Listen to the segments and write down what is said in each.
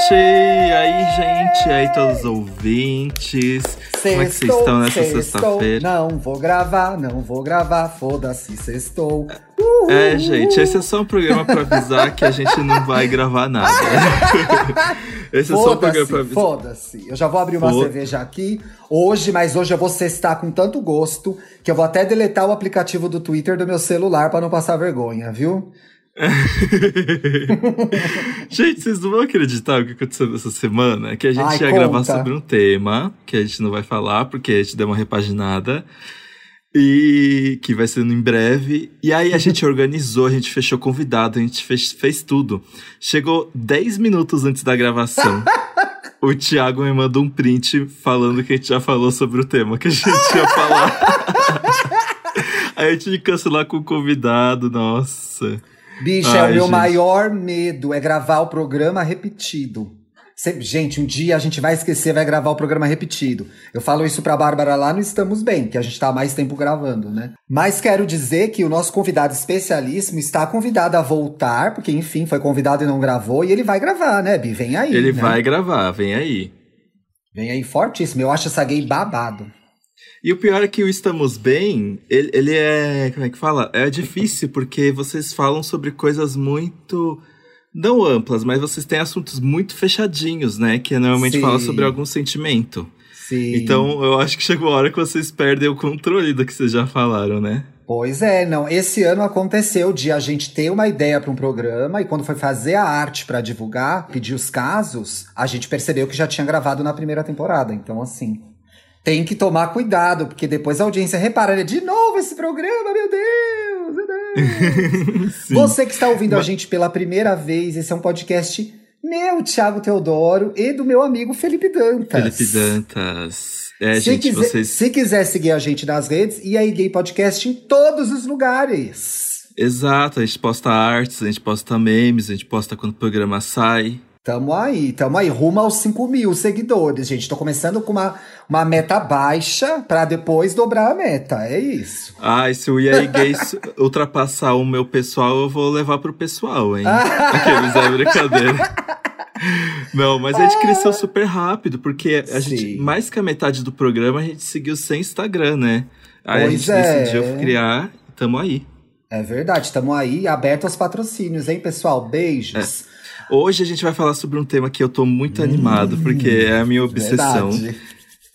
gente! E aí, gente? Aí, todos os ouvintes? Como é que vocês estão nessa sexta-feira? Não vou gravar, não vou gravar, foda-se, sextou. É, gente, esse é só um programa pra avisar que a gente não vai gravar nada. esse é só um programa pra avisar. Foda-se, eu já vou abrir uma cerveja aqui hoje, mas hoje eu vou cestar com tanto gosto que eu vou até deletar o aplicativo do Twitter do meu celular pra não passar vergonha, viu? gente, vocês não vão acreditar o que aconteceu nessa semana? Que a gente Ai, ia conta. gravar sobre um tema que a gente não vai falar porque a gente deu uma repaginada. E que vai ser em breve. E aí a gente organizou, a gente fechou convidado, a gente fez, fez tudo. Chegou 10 minutos antes da gravação. o Thiago me mandou um print falando que a gente já falou sobre o tema que a gente ia falar. aí a gente que cancelar com o convidado, nossa. Bicho, é o meu gente. maior medo, é gravar o programa repetido. Gente, um dia a gente vai esquecer, vai gravar o programa repetido. Eu falo isso pra Bárbara lá no Estamos Bem, que a gente tá há mais tempo gravando, né? Mas quero dizer que o nosso convidado especialíssimo está convidado a voltar, porque enfim, foi convidado e não gravou, e ele vai gravar, né, Bi? Vem aí. Ele né? vai gravar, vem aí. Vem aí fortíssimo. Eu acho essa gay babado. E o pior é que o Estamos Bem, ele, ele é. Como é que fala? É difícil, porque vocês falam sobre coisas muito. Não amplas, mas vocês têm assuntos muito fechadinhos, né? Que normalmente Sim. fala sobre algum sentimento. Sim. Então eu acho que chegou a hora que vocês perdem o controle do que vocês já falaram, né? Pois é, não. Esse ano aconteceu de a gente ter uma ideia para um programa e quando foi fazer a arte para divulgar, pedir os casos, a gente percebeu que já tinha gravado na primeira temporada. Então, assim, tem que tomar cuidado, porque depois a audiência repara, de novo esse programa, meu Deus, meu Deus. Você que está ouvindo Mas... a gente pela primeira vez, esse é um podcast meu, Thiago Teodoro, e do meu amigo Felipe Dantas. Felipe Dantas. É, se, gente, quiser, vocês... se quiser seguir a gente nas redes, e aí Gay Podcast em todos os lugares. Exato, a gente posta artes, a gente posta memes, a gente posta quando o programa sai. Tamo aí, tamo aí, rumo aos 5 mil seguidores, gente. Tô começando com uma, uma meta baixa para depois dobrar a meta, é isso. Ah, e se o EA Gays ultrapassar o meu pessoal, eu vou levar pro pessoal, hein? Aqueles é brincadeira. Não, mas a gente cresceu super rápido, porque a Sim. gente, mais que a metade do programa, a gente seguiu sem Instagram, né? Aí pois a gente é. decidiu criar e tamo aí. É verdade, tamo aí, aberto aos patrocínios, hein, pessoal? Beijos. É. Hoje a gente vai falar sobre um tema que eu tô muito hum, animado, porque é a minha obsessão. Verdade.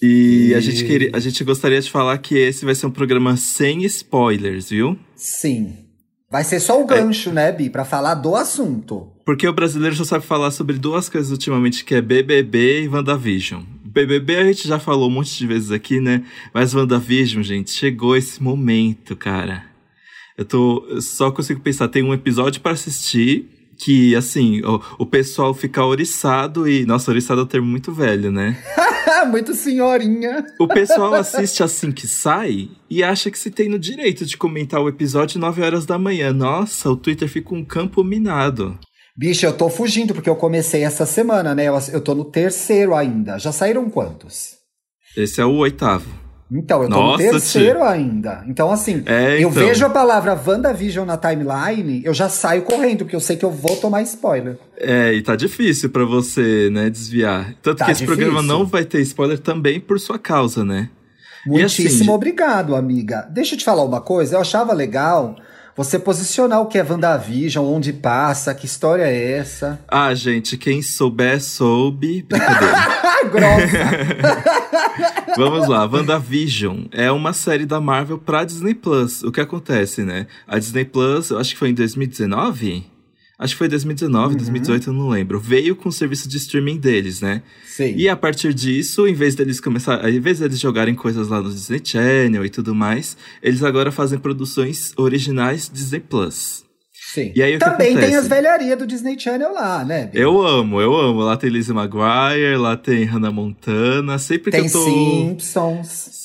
E, e, A, gente queria, a gente gostaria de falar que esse vai ser um programa sem spoilers, viu? Sim. Vai ser só o gancho, é. né, Bi, pra falar do assunto. Porque o brasileiro só sabe falar sobre duas coisas ultimamente, que é BBB e WandaVision. BBB a gente já falou um monte de vezes aqui, né? Mas WandaVision, gente, chegou esse momento, cara. Eu tô. Eu só consigo pensar, tem um episódio para assistir que, assim, o, o pessoal fica oriçado e. Nossa, oriçado é um termo muito velho, né? muito senhorinha. O pessoal assiste assim que sai e acha que se tem no direito de comentar o episódio 9 horas da manhã. Nossa, o Twitter fica um campo minado. Bicho, eu tô fugindo porque eu comecei essa semana, né? Eu, eu tô no terceiro ainda. Já saíram quantos? Esse é o oitavo. Então, eu tô Nossa, no terceiro tia. ainda. Então, assim, é, eu então. vejo a palavra WandaVision na timeline, eu já saio correndo, porque eu sei que eu vou tomar spoiler. É, e tá difícil para você, né, desviar. Tanto tá que esse difícil. programa não vai ter spoiler também por sua causa, né? Muitíssimo assim, obrigado, amiga. Deixa eu te falar uma coisa, eu achava legal você posicionar o que é WandaVision, onde passa, que história é essa. Ah, gente, quem souber, soube. Brincadeira. Grossa! Vamos lá, WandaVision é uma série da Marvel pra Disney Plus. O que acontece, né? A Disney Plus, eu acho que foi em 2019 acho que foi 2019, uhum. 2018, eu não lembro, veio com o serviço de streaming deles, né? Sim. E a partir disso, em vez deles começar, em vez deles jogarem coisas lá no Disney Channel e tudo mais, eles agora fazem produções originais Disney Plus. Sim. E aí, Também tem as velharias do Disney Channel lá, né? Eu amo, eu amo. Lá tem Lizzie McGuire, lá tem Hannah Montana. Sempre tem que eu tô. Simpsons.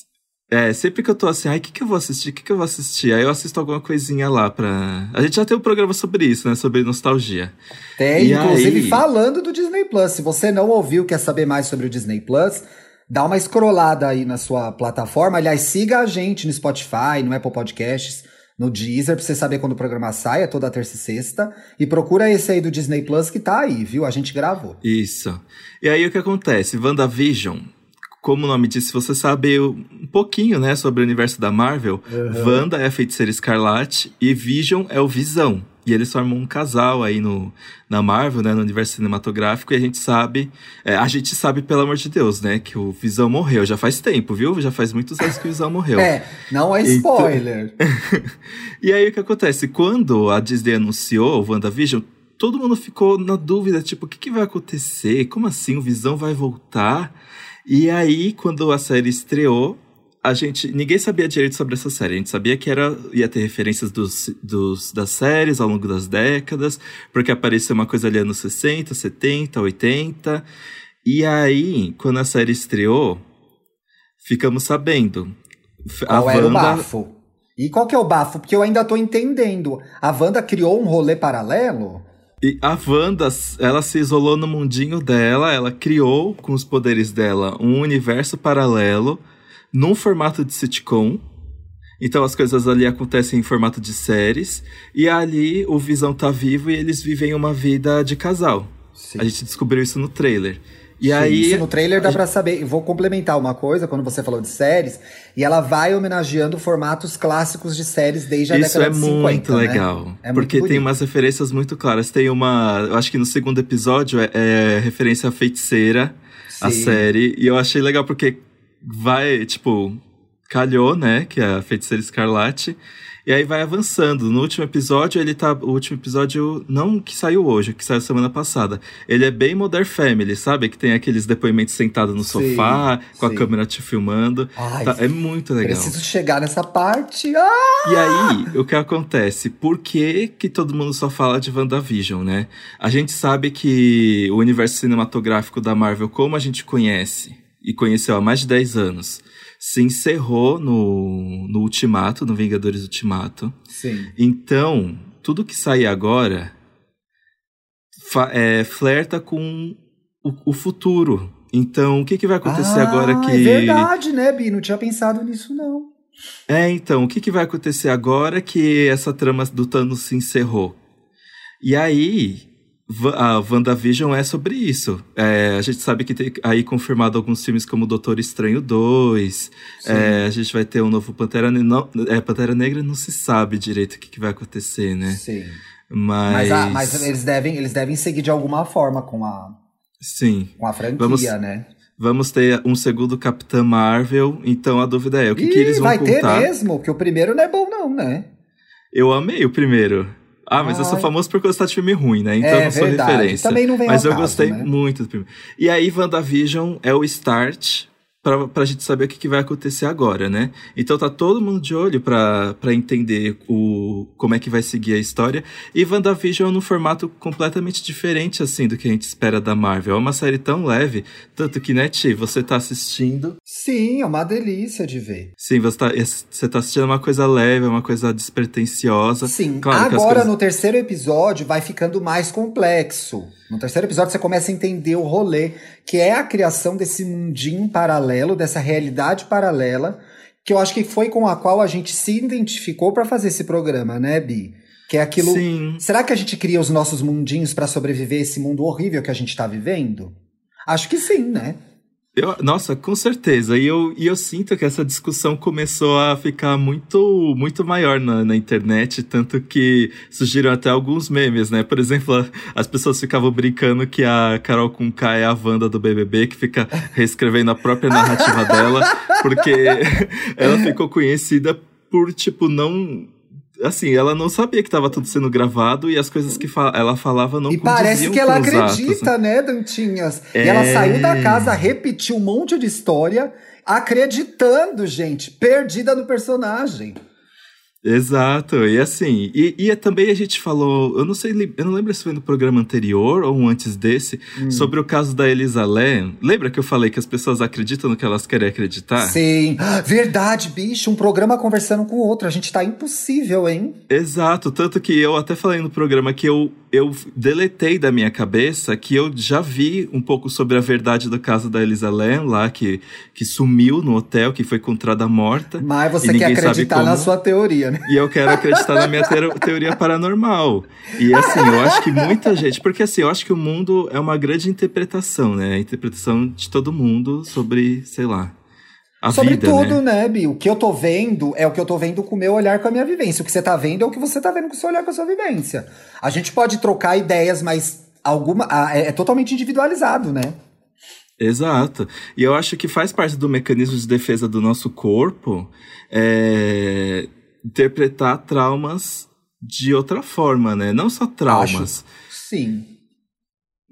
É, sempre que eu tô assim, ai, o que, que eu vou assistir? O que, que eu vou assistir? Aí eu assisto alguma coisinha lá pra. A gente já tem um programa sobre isso, né? Sobre nostalgia. Tem, e inclusive aí... falando do Disney Plus. Se você não ouviu, quer saber mais sobre o Disney Plus, dá uma scrollada aí na sua plataforma. Aliás, siga a gente no Spotify, no Apple Podcasts. no Deezer pra você saber quando o programa sai, é toda terça e sexta. E procura esse aí do Disney Plus que tá aí, viu? A gente gravou. Isso. E aí o que acontece? WandaVision, como o nome disse, você sabe um pouquinho, né, sobre o universo da Marvel. Uhum. Wanda é a feiticeira escarlate e Vision é o Visão. E eles formam um casal aí no, na Marvel, né, no universo cinematográfico, e a gente sabe, é, a gente sabe, pelo amor de Deus, né, que o Visão morreu. Já faz tempo, viu? Já faz muitos anos que o Visão morreu. É, não é spoiler. Então... e aí o que acontece? Quando a Disney anunciou o WandaVision, todo mundo ficou na dúvida, tipo, o que, que vai acontecer? Como assim? O Visão vai voltar? E aí, quando a série estreou, a gente. Ninguém sabia direito sobre essa série. A gente sabia que era, ia ter referências dos, dos, das séries ao longo das décadas, porque apareceu uma coisa ali anos 60, 70, 80. E aí, quando a série estreou, ficamos sabendo. Qual a era Wanda... o bafo? E qual que é o bafo? Porque eu ainda tô entendendo. A Wanda criou um rolê paralelo? E a Wanda, ela se isolou no mundinho dela, ela criou com os poderes dela um universo paralelo num formato de sitcom. Então as coisas ali acontecem em formato de séries. E ali o Visão tá vivo e eles vivem uma vida de casal. Sim. A gente descobriu isso no trailer. E Sim, aí. Isso no trailer dá pra saber. Vou complementar uma coisa, quando você falou de séries, e ela vai homenageando formatos clássicos de séries desde a Isso década de 50. Isso é muito né? legal. É porque muito tem umas referências muito claras. Tem uma. Eu acho que no segundo episódio é, é referência à feiticeira, Sim. a série. E eu achei legal porque vai, tipo, calhou, né? Que é a feiticeira escarlate. E aí vai avançando. No último episódio, ele tá. O último episódio, não que saiu hoje, que saiu semana passada. Ele é bem Modern Family, sabe? Que tem aqueles depoimentos sentados no sim, sofá, com sim. a câmera te filmando. Ai, tá, é muito legal. Preciso chegar nessa parte. Ah! E aí, o que acontece? Por que, que todo mundo só fala de WandaVision, né? A gente sabe que o universo cinematográfico da Marvel, como a gente conhece, e conheceu há mais de 10 anos, se encerrou no, no Ultimato, no Vingadores Ultimato. Sim. Então, tudo que sair agora é, flerta com o, o, futuro. Então, o que, que vai acontecer ah, agora que. É verdade, né, Bi? Não tinha pensado nisso, não. É, então, o que, que vai acontecer agora que essa trama do Thanos se encerrou? E aí, a WandaVision é sobre isso. É, a gente sabe que tem aí confirmado alguns filmes como Doutor Estranho 2. É, a gente vai ter um novo Pantera Negra. É, Pantera Negra não se sabe direito o que, que vai acontecer, né? Sim. Mas... Mas, ah, mas, eles, devem, eles devem seguir de alguma forma com a, Sim. Com a franquia, vamos, né? Vamos ter um segundo Capitã Marvel, então a dúvida é, o que, Ih, que eles vão vai contar? Vai ter mesmo, porque o primeiro não é bom não, né? Eu amei o primeiro. Ah, mas Ai. eu sou famoso por gostar de filme ruim, né? Então é, eu não sou verdade. referência. Também não vem Mas eu caso, gostei né? muito do filme. E aí, WandaVision é o start pra, pra gente saber o que, que vai acontecer agora, né? Então tá todo mundo de olho pra, pra entender o, como é que vai seguir a história. E WandaVision num formato completamente diferente, assim, do que a gente espera da Marvel. É uma série tão leve, tanto que, né, Ti, você tá assistindo... Sim, é uma delícia de ver. Sim, você tá, você tá assistindo uma coisa leve, uma coisa despretensiosa. Sim, claro agora coisas... no terceiro episódio vai ficando mais complexo. No terceiro episódio você começa a entender o rolê, que é a criação desse mundinho paralelo, dessa realidade paralela, que eu acho que foi com a qual a gente se identificou para fazer esse programa, né, Bi? Que é aquilo. Sim. Será que a gente cria os nossos mundinhos para sobreviver esse mundo horrível que a gente tá vivendo? Acho que sim, né? Eu, nossa, com certeza. E eu, e eu sinto que essa discussão começou a ficar muito, muito maior na, na internet, tanto que surgiram até alguns memes, né? Por exemplo, as pessoas ficavam brincando que a Carol Conká é a Wanda do BBB, que fica reescrevendo a própria narrativa dela, porque ela ficou conhecida por, tipo, não assim, ela não sabia que estava tudo sendo gravado e as coisas que fa ela falava não E parece que ela acredita, atos, né? né, Dantinhas? É... E ela é. saiu da casa, repetiu um monte de história, acreditando, gente, perdida no personagem. Exato, e assim, e, e também a gente falou, eu não sei, eu não lembro se foi no programa anterior ou um antes desse, hum. sobre o caso da Elisa Lam. Lembra que eu falei que as pessoas acreditam no que elas querem acreditar? Sim, verdade, bicho, um programa conversando com o outro, a gente tá impossível, hein? Exato, tanto que eu até falei no programa que eu, eu deletei da minha cabeça que eu já vi um pouco sobre a verdade do caso da Elisa Lam lá, que, que sumiu no hotel, que foi encontrada morta. Mas você quer acreditar na sua teoria, teoria, né? E eu quero acreditar na minha teoria paranormal. E assim, eu acho que muita gente. Porque assim, eu acho que o mundo é uma grande interpretação, né? A interpretação de todo mundo sobre, sei lá. A sobre vida, tudo, né? né, Bi? O que eu tô vendo é o que eu tô vendo com o meu olhar, com a minha vivência. O que você tá vendo é o que você tá vendo com o seu olhar, com a sua vivência. A gente pode trocar ideias, mas alguma. É, é totalmente individualizado, né? Exato. E eu acho que faz parte do mecanismo de defesa do nosso corpo é, interpretar traumas de outra forma, né? Não só traumas. Acho. Sim.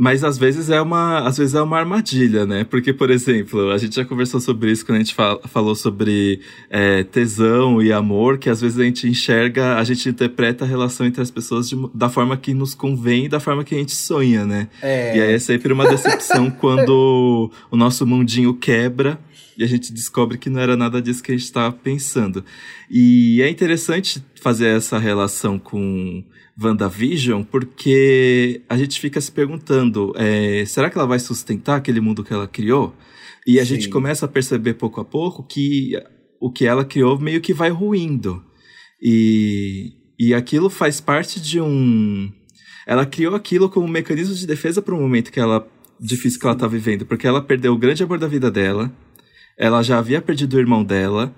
Mas às vezes é uma, às vezes é uma armadilha, né? Porque, por exemplo, a gente já conversou sobre isso quando a gente fala, falou sobre é, tesão e amor, que às vezes a gente enxerga, a gente interpreta a relação entre as pessoas de, da forma que nos convém e da forma que a gente sonha, né? É. E aí é sempre uma decepção quando o nosso mundinho quebra e a gente descobre que não era nada disso que a gente estava pensando. E é interessante fazer essa relação com WandaVision, porque a gente fica se perguntando: é, será que ela vai sustentar aquele mundo que ela criou? E a Sim. gente começa a perceber pouco a pouco que o que ela criou meio que vai ruindo. E, e aquilo faz parte de um. Ela criou aquilo como um mecanismo de defesa para o momento que ela difícil que ela está vivendo, porque ela perdeu o grande amor da vida dela, ela já havia perdido o irmão dela,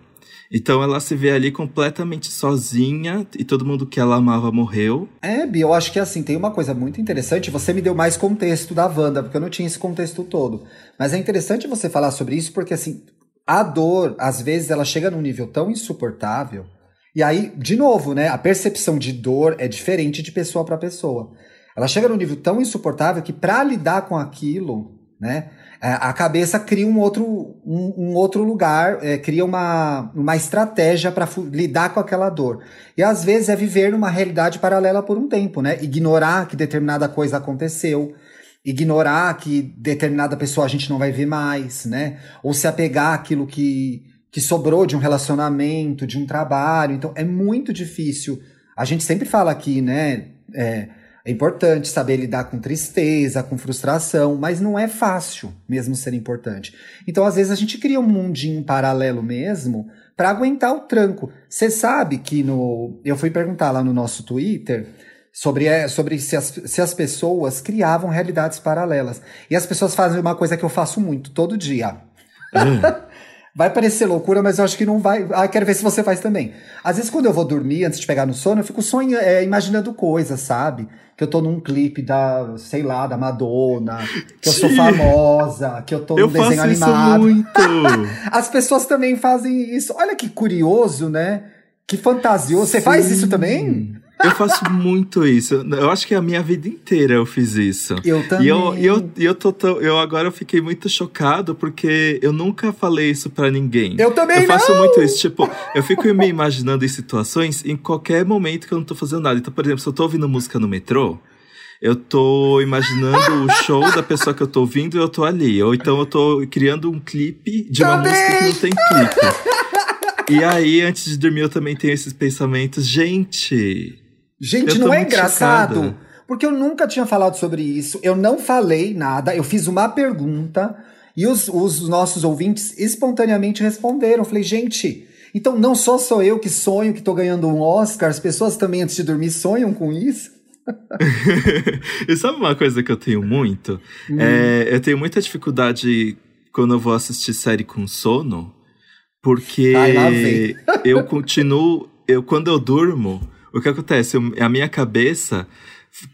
então ela se vê ali completamente sozinha e todo mundo que ela amava morreu. É, Bi, eu acho que assim, tem uma coisa muito interessante. Você me deu mais contexto da Wanda, porque eu não tinha esse contexto todo. Mas é interessante você falar sobre isso, porque assim, a dor, às vezes, ela chega num nível tão insuportável. E aí, de novo, né? A percepção de dor é diferente de pessoa para pessoa. Ela chega num nível tão insuportável que para lidar com aquilo, né? É, a cabeça cria um outro, um, um outro lugar, é, cria uma, uma estratégia para lidar com aquela dor. E às vezes é viver numa realidade paralela por um tempo, né? Ignorar que determinada coisa aconteceu, ignorar que determinada pessoa a gente não vai ver mais, né? Ou se apegar àquilo que, que sobrou de um relacionamento, de um trabalho. Então é muito difícil. A gente sempre fala aqui, né? É, é importante saber lidar com tristeza, com frustração, mas não é fácil mesmo ser importante. Então, às vezes, a gente cria um mundinho paralelo mesmo para aguentar o tranco. Você sabe que no. Eu fui perguntar lá no nosso Twitter sobre, é, sobre se, as, se as pessoas criavam realidades paralelas. E as pessoas fazem uma coisa que eu faço muito, todo dia. Hum. Vai parecer loucura, mas eu acho que não vai. Ah, quero ver se você faz também. Às vezes, quando eu vou dormir, antes de pegar no sono, eu fico sonhando, é, imaginando coisas, sabe? Que eu tô num clipe da, sei lá, da Madonna, que eu sou famosa, que eu tô num eu desenho animado. muito. As pessoas também fazem isso. Olha que curioso, né? Que fantasioso. Você faz isso também? Eu faço muito isso. Eu acho que a minha vida inteira eu fiz isso. Eu também. E eu, eu, eu, tô, eu agora eu fiquei muito chocado porque eu nunca falei isso para ninguém. Eu também Eu faço não. muito isso. Tipo, eu fico me imaginando em situações em qualquer momento que eu não tô fazendo nada. Então, por exemplo, se eu tô ouvindo música no metrô, eu tô imaginando o show da pessoa que eu tô ouvindo e eu tô ali. Ou então eu tô criando um clipe de uma também. música que não tem clipe. E aí, antes de dormir, eu também tenho esses pensamentos. Gente, Gente, não é engraçado? Chocada. Porque eu nunca tinha falado sobre isso, eu não falei nada, eu fiz uma pergunta e os, os nossos ouvintes espontaneamente responderam. Eu falei, gente, então não só sou eu que sonho que tô ganhando um Oscar, as pessoas também antes de dormir sonham com isso? e sabe uma coisa que eu tenho muito? Hum. É, eu tenho muita dificuldade quando eu vou assistir série com sono, porque Ai, eu continuo. Eu, quando eu durmo, o que acontece? A minha cabeça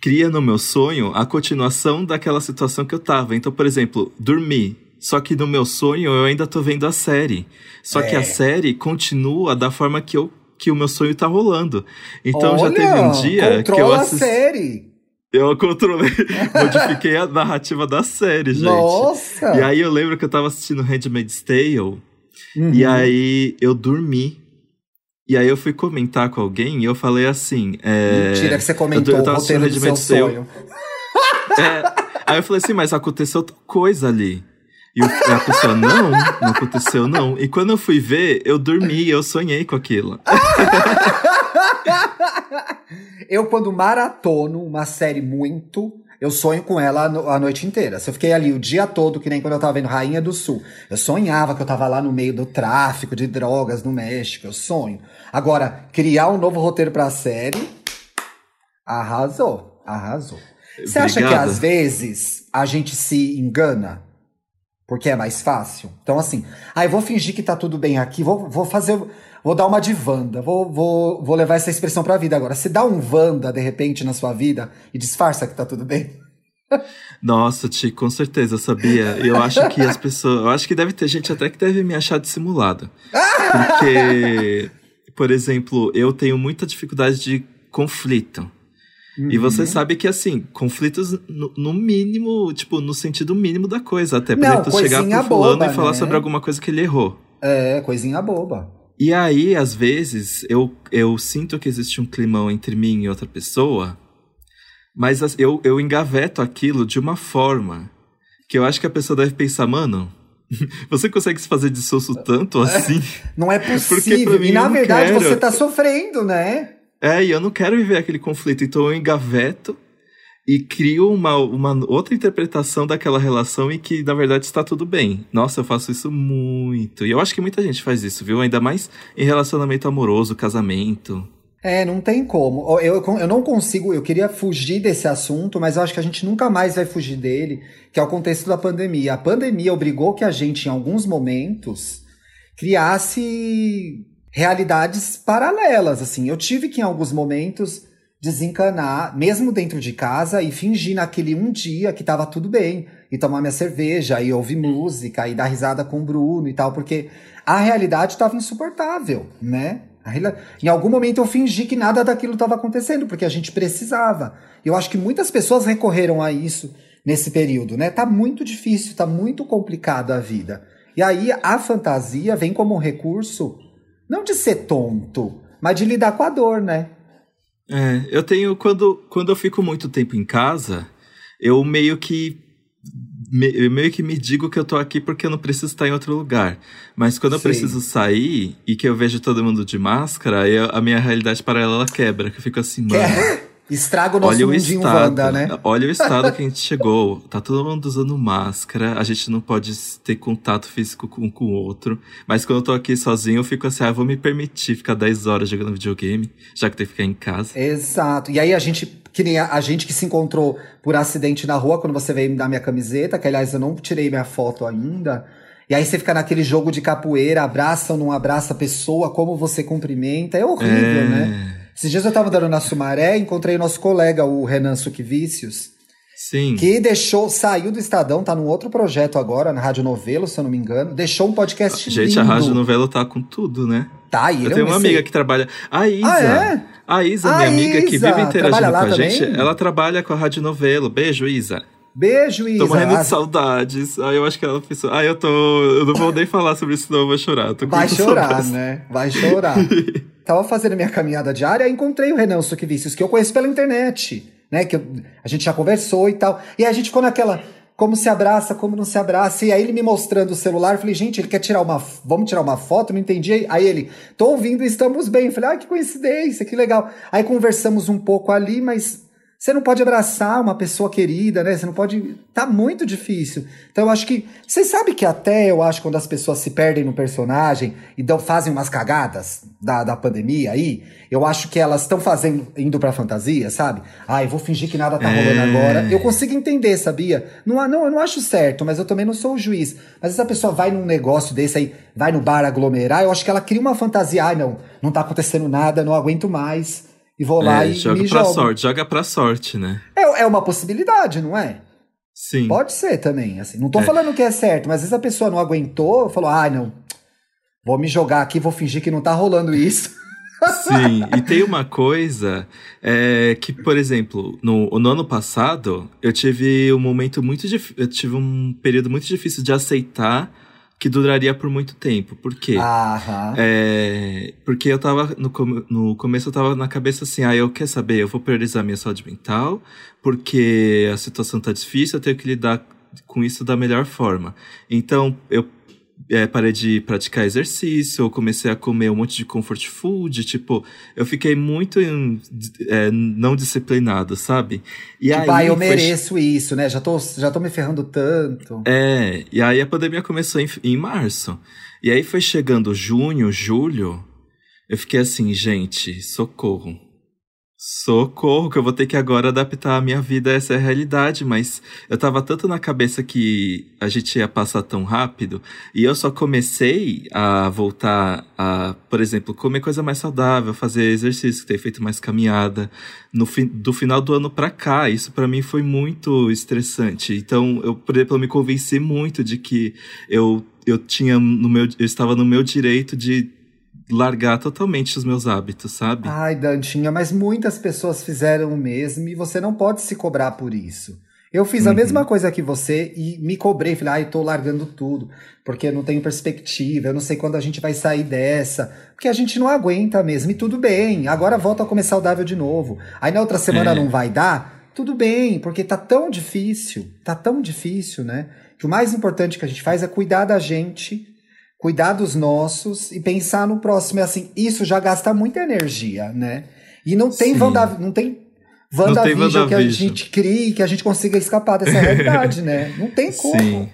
cria no meu sonho a continuação daquela situação que eu tava. Então, por exemplo, dormir. Só que no meu sonho eu ainda tô vendo a série. Só é. que a é. série continua da forma que, eu, que o meu sonho tá rolando. Então Olha, já teve um dia que eu assisti. a série. Eu controlei, modifiquei a narrativa da série, gente. Nossa! E aí eu lembro que eu tava assistindo Handmaid's Tale. Uhum. E aí eu dormi. E aí eu fui comentar com alguém e eu falei assim. É, Mentira que você comentou eu, eu tava o roteiro do seu sonho. É, aí eu falei assim, mas aconteceu coisa ali. E a pessoa, não, não aconteceu não. E quando eu fui ver, eu dormi, eu sonhei com aquilo. eu, quando maratono uma série muito, eu sonho com ela a noite inteira. Se eu fiquei ali o dia todo, que nem quando eu tava vendo Rainha do Sul, eu sonhava que eu tava lá no meio do tráfico de drogas no México, eu sonho. Agora, criar um novo roteiro pra série, arrasou, arrasou. Você acha que às vezes a gente se engana? Porque é mais fácil? Então, assim, ah, eu vou fingir que tá tudo bem aqui, vou, vou fazer. Vou dar uma de Wanda, vou, vou, vou levar essa expressão pra vida agora. Se dá um Wanda, de repente, na sua vida e disfarça que tá tudo bem. Nossa, Ti, com certeza, sabia? Eu acho que as pessoas. Eu acho que deve ter gente até que deve me achar dissimulado. Porque, por exemplo, eu tenho muita dificuldade de conflito. Uhum. E você sabe que, assim, conflitos no, no, mínimo, tipo, no sentido mínimo da coisa. Até, por Não, exemplo, chegar pro fulano boba, e falar né? sobre alguma coisa que ele errou. É, coisinha boba. E aí, às vezes, eu, eu sinto que existe um climão entre mim e outra pessoa, mas eu, eu engaveto aquilo de uma forma que eu acho que a pessoa deve pensar, mano, você consegue se fazer de soço tanto assim? Não é possível. e na verdade quero. você tá sofrendo, né? É, e eu não quero viver aquele conflito, então eu engaveto e crio uma, uma outra interpretação daquela relação e que, na verdade, está tudo bem. Nossa, eu faço isso muito. E eu acho que muita gente faz isso, viu? Ainda mais em relacionamento amoroso, casamento. É, não tem como. Eu, eu, eu não consigo, eu queria fugir desse assunto, mas eu acho que a gente nunca mais vai fugir dele, que é o contexto da pandemia. A pandemia obrigou que a gente, em alguns momentos, criasse realidades paralelas, assim. Eu tive que, em alguns momentos, desencanar, mesmo dentro de casa, e fingir naquele um dia que tava tudo bem, e tomar minha cerveja, e ouvir música, e dar risada com o Bruno e tal, porque a realidade estava insuportável, né? Em algum momento eu fingi que nada daquilo estava acontecendo, porque a gente precisava. Eu acho que muitas pessoas recorreram a isso nesse período, né? Tá muito difícil, tá muito complicado a vida. E aí a fantasia vem como um recurso não de ser tonto, mas de lidar com a dor, né? É, eu tenho. Quando, quando eu fico muito tempo em casa, eu meio que. Me, eu meio que me digo que eu tô aqui porque eu não preciso estar em outro lugar. Mas quando Sim. eu preciso sair e que eu vejo todo mundo de máscara, eu, a minha realidade paralela quebra. Que eu fico assim, mano. Estraga o nosso olha o estado, Wanda, né? Olha o estado que a gente chegou. Tá todo mundo usando máscara, a gente não pode ter contato físico um com o outro. Mas quando eu tô aqui sozinho, eu fico assim, ah, vou me permitir ficar 10 horas jogando videogame, já que tem que ficar em casa. Exato. E aí a gente, que nem a, a gente que se encontrou por acidente na rua, quando você veio me dar minha camiseta, que aliás eu não tirei minha foto ainda. E aí você fica naquele jogo de capoeira, abraça ou não abraça a pessoa, como você cumprimenta. É horrível, é... né? Esses dias eu tava andando na Sumaré encontrei nosso colega, o Renan Suquivicius. Sim. Que deixou, saiu do Estadão, tá num outro projeto agora, na Rádio Novelo, se eu não me engano. Deixou um podcast Gente, lindo. a Rádio Novelo tá com tudo, né? Tá, e Eu tenho uma amiga que trabalha. A Isa. Ah, é? A Isa, minha a amiga Isa. que vive interagindo com a também? gente, ela trabalha com a Rádio Novelo. Beijo, Isa. Beijo, Isa. Tô morrendo de saudades. Aí eu acho que ela pensou, ah, eu tô. Eu não vou nem falar sobre isso, não, eu vou chorar. Vai chorar, saudades. né? Vai chorar. tava fazendo minha caminhada diária e encontrei o Renan Suquivicius, que eu conheço pela internet, né? Que eu, a gente já conversou e tal. E a gente ficou naquela. Como se abraça, como não se abraça. E aí ele me mostrando o celular, eu falei, gente, ele quer tirar uma. Vamos tirar uma foto? Não entendi. Aí ele, tô ouvindo, estamos bem. Eu falei, ah, que coincidência, que legal. Aí conversamos um pouco ali, mas você não pode abraçar uma pessoa querida, né? Você não pode. Tá muito difícil. Então eu acho que. Você sabe que até eu acho quando as pessoas se perdem no personagem e dão, fazem umas cagadas da, da pandemia aí, eu acho que elas estão fazendo, indo pra fantasia, sabe? Ah, eu vou fingir que nada tá é... rolando agora. Eu consigo entender, sabia? Não, não, eu não acho certo, mas eu também não sou o juiz. Mas essa pessoa vai num negócio desse aí, vai no bar aglomerar, eu acho que ela cria uma fantasia. Ah, não, não tá acontecendo nada, não aguento mais e vou lá é, e joga me pra jogo. sorte, joga pra sorte, né? É, é uma possibilidade, não é? Sim. Pode ser também, assim. Não tô é. falando que é certo, mas às vezes a pessoa não aguentou, falou, ah, não, vou me jogar aqui, vou fingir que não tá rolando isso. Sim, e tem uma coisa é, que, por exemplo, no, no, ano passado, eu tive um momento muito difícil, eu tive um período muito difícil de aceitar que duraria por muito tempo. Por quê? É, porque eu tava, no, no começo eu tava na cabeça assim, ah, eu quero saber, eu vou priorizar minha saúde mental, porque a situação tá difícil, eu tenho que lidar com isso da melhor forma. Então, eu é, parei de praticar exercício, eu comecei a comer um monte de comfort food, tipo, eu fiquei muito é, não disciplinado, sabe? E tipo, aí, ah, eu mereço isso, né? Já tô, já tô me ferrando tanto. É, e aí a pandemia começou em, em março. E aí foi chegando junho, julho, eu fiquei assim, gente, socorro. Socorro, que eu vou ter que agora adaptar a minha vida a essa realidade, mas eu tava tanto na cabeça que a gente ia passar tão rápido, e eu só comecei a voltar a, por exemplo, comer coisa mais saudável, fazer exercício, ter feito mais caminhada, no fi, do final do ano pra cá. Isso para mim foi muito estressante. Então, eu, por exemplo, eu me convenci muito de que eu, eu tinha no meu, eu estava no meu direito de largar totalmente os meus hábitos, sabe? Ai, Dantinha, mas muitas pessoas fizeram o mesmo e você não pode se cobrar por isso. Eu fiz a uhum. mesma coisa que você e me cobrei, falei, ai, tô largando tudo, porque eu não tenho perspectiva, eu não sei quando a gente vai sair dessa, porque a gente não aguenta mesmo, e tudo bem, agora volta a comer saudável de novo. Aí na outra semana é. não vai dar, tudo bem, porque tá tão difícil, tá tão difícil, né? Que o mais importante que a gente faz é cuidar da gente cuidar dos nossos e pensar no próximo. É assim, isso já gasta muita energia, né? E não tem Vanda, não tem WandaVision que a gente crie, que a gente consiga escapar dessa realidade, né? Não tem como. Sim.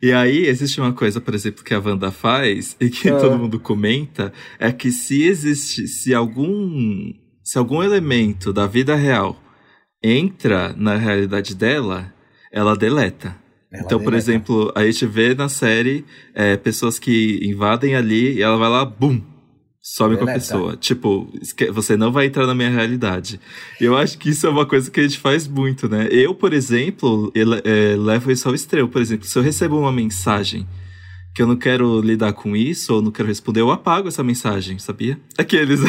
E aí, existe uma coisa, por exemplo, que a Wanda faz e que ah. todo mundo comenta, é que se existe, se algum, se algum elemento da vida real entra na realidade dela, ela deleta. Ela então, por exemplo, a gente vê na série é, pessoas que invadem ali e ela vai lá, bum, some com a pessoa. Tipo, você não vai entrar na minha realidade. E eu acho que isso é uma coisa que a gente faz muito, né? Eu, por exemplo, é, levo isso ao extremo. Por exemplo, se eu recebo uma mensagem que eu não quero lidar com isso ou não quero responder, eu apago essa mensagem, sabia? Aqueles.